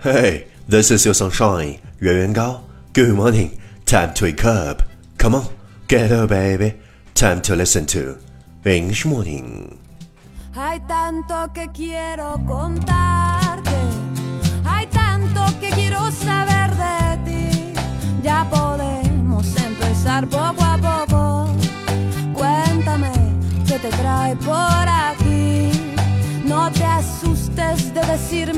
Hey, this is your sunshine, Yuan Gao. Good morning. Time to wake up. Come on, get up, baby. Time to listen to English Morning. Hay tanto que quiero contarte. Hay tanto que quiero saber de ti. Ya podemos empezar poco a poco. Cuéntame qué te trae por aquí. No te asustes de decirme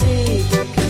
Dime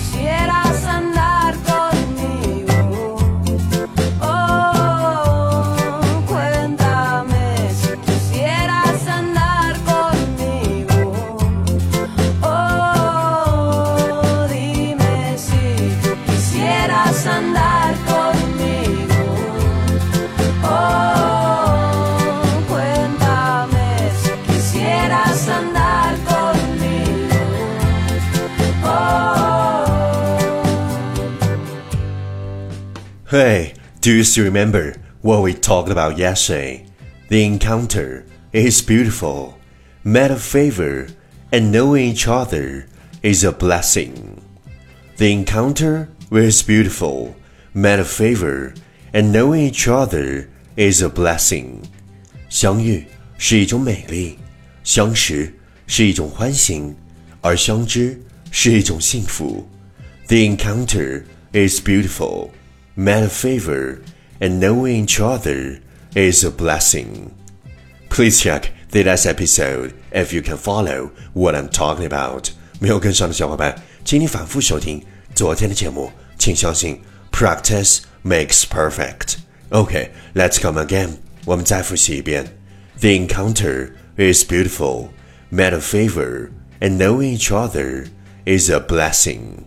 do you still remember what we talked about yesterday? The encounter is beautiful, met a favor, and knowing each other is a blessing. The encounter is beautiful, met a favor, and knowing each other is a blessing. 相遇是一种美丽，相识是一种欢欣，而相知是一种幸福。The encounter is beautiful, met a favor, and knowing each other is a blessing. Please check the last episode if you can follow what I'm talking about. 没有跟上的小伙伴，请你反复收听昨天的节目。请相信，practice makes perfect. Okay, let's come again. 我们再复习一遍。The encounter is beautiful, met a favor, and knowing each other is a blessing.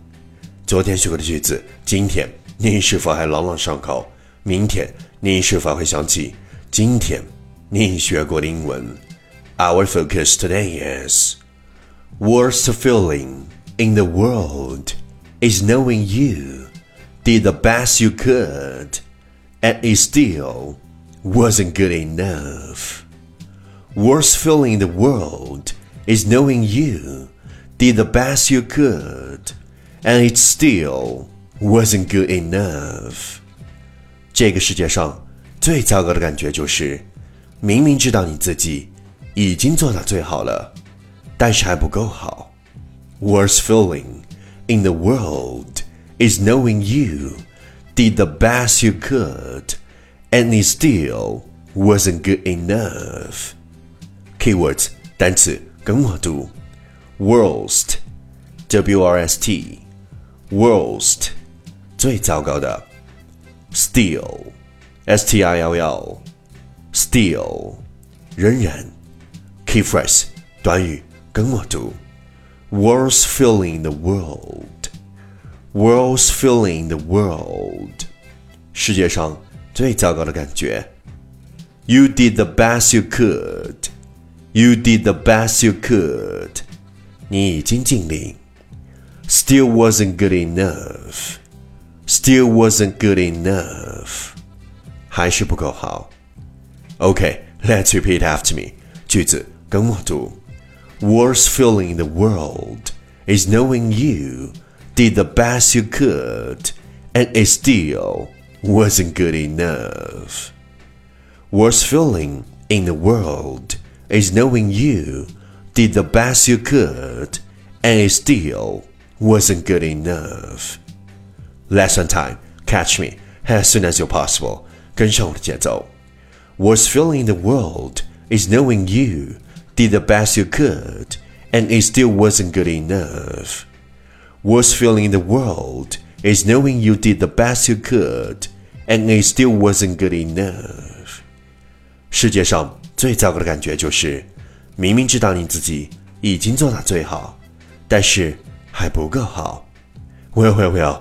昨天学过的句子，今天 你是否还朗朗上口？明天你是否会想起今天你学过的英文？Our focus today is worst feeling in the world is knowing you did the best you could and it still wasn't good enough. Worst feeling in the world is knowing you did the best you could and it still wasn't good enough. 这个世界上最糟糕的感觉就是，明明知道你自己已经做到最好了，但是还不够好。Worst feeling in the world is knowing you did the best you could and it still wasn't good enough. Keywords 单词跟我读，worst, w r s t, worst 最糟糕的，still, s t i l l, still 仍然。Key phrase 短语跟我读，worst feeling in the world, worst feeling in the world 世界上最糟糕的感觉。You did the best you could. You did the best you could. 你已经尽力。Still wasn't good enough. Still wasn't good enough. 还是不够好。Okay, let's repeat after me. 句子跟我读。Worst feeling in the world is knowing you did the best you could and it still wasn't good enough. Worst feeling in the world is knowing you did the best you could and it still wasn't good enough. Lesson time, catch me as soon as you're possible. 跟上我的节奏。Worst feeling in the world is knowing you did the best you could and it still wasn't good enough. Worst feeling in the world is knowing you did the best you could and it still wasn't good enough. 世界上最糟糕的感觉就是，明明知道你自己已经做到最好，但是还不够好。Well, well, well.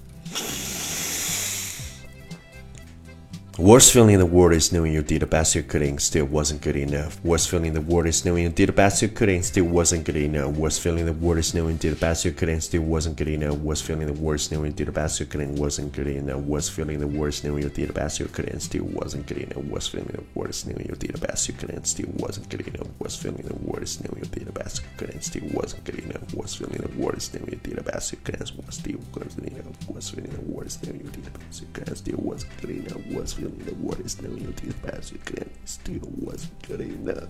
Worst feeling in the world is knowing you did the best you could and still wasn't good enough. Worst feeling in the world is knowing you did the best you could and still wasn't good enough. Worst feeling in the world is knowing you did the best you could and still wasn't good enough. Worst feeling in the world is knowing you did the best you could and wasn't good enough. Worst feeling in the world is knowing you did the best you could and still wasn't good enough. Worst feeling in the world is knowing you did the best you could and still wasn't good enough. Worst feeling in the world is knowing you did the best you could and still wasn't good enough. Worst feeling in the world is knowing you did the best you could and still wasn't good enough. Worst feeling in the world is knowing you did the best you could and still wasn't good enough. Worst feeling in the world is knowing you did the best you can still wasn't good enough.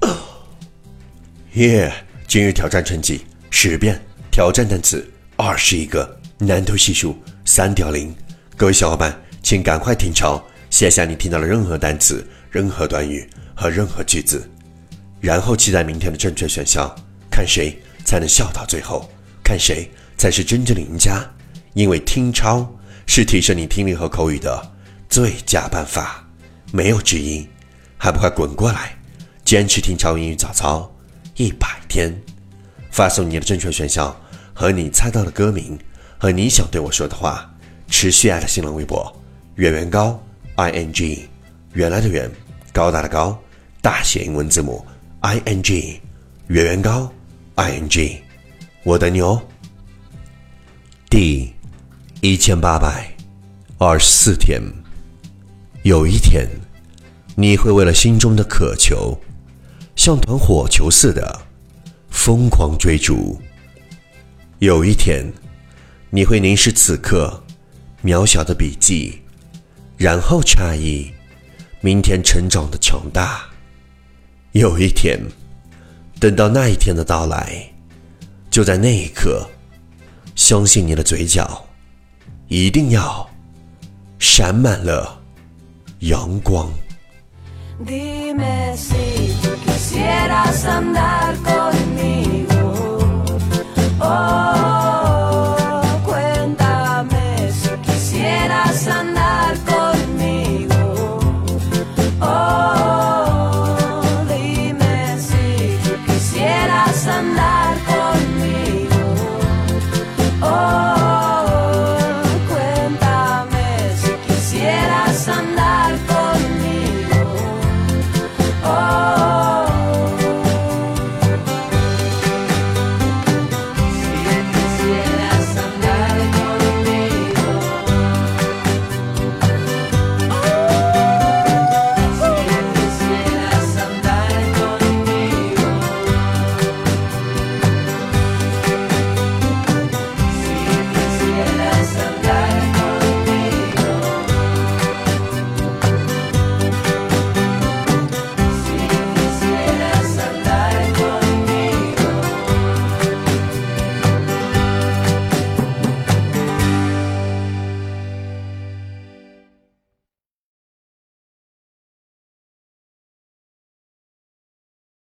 Yeah，今日挑战成绩十遍，挑战单词二十一个，难度系数三点零。各位小伙伴，请赶快听抄，写下你听到的任何单词、任何短语和任何句子，然后期待明天的正确选项，看谁才能笑到最后，看谁才是真正的赢家。因为听抄是提升你听力和口语的最佳办法，没有之一。还不快滚过来，坚持听超英语早操！一百天，发送你的正确选项和你猜到的歌名和你想对我说的话，持续爱的新浪微博圆圆高 i n g 原来的圆高大的高大写英文字母 i n g 圆圆高 i n g 我等你哦。第一千八百二十四天，有一天，你会为了心中的渴求。像团火球似的疯狂追逐。有一天，你会凝视此刻渺小的笔记，然后诧异明天成长的强大。有一天，等到那一天的到来，就在那一刻，相信你的嘴角一定要闪满了阳光。Dime si quisieras andar conmigo. Oh, cuéntame si quisieras andar.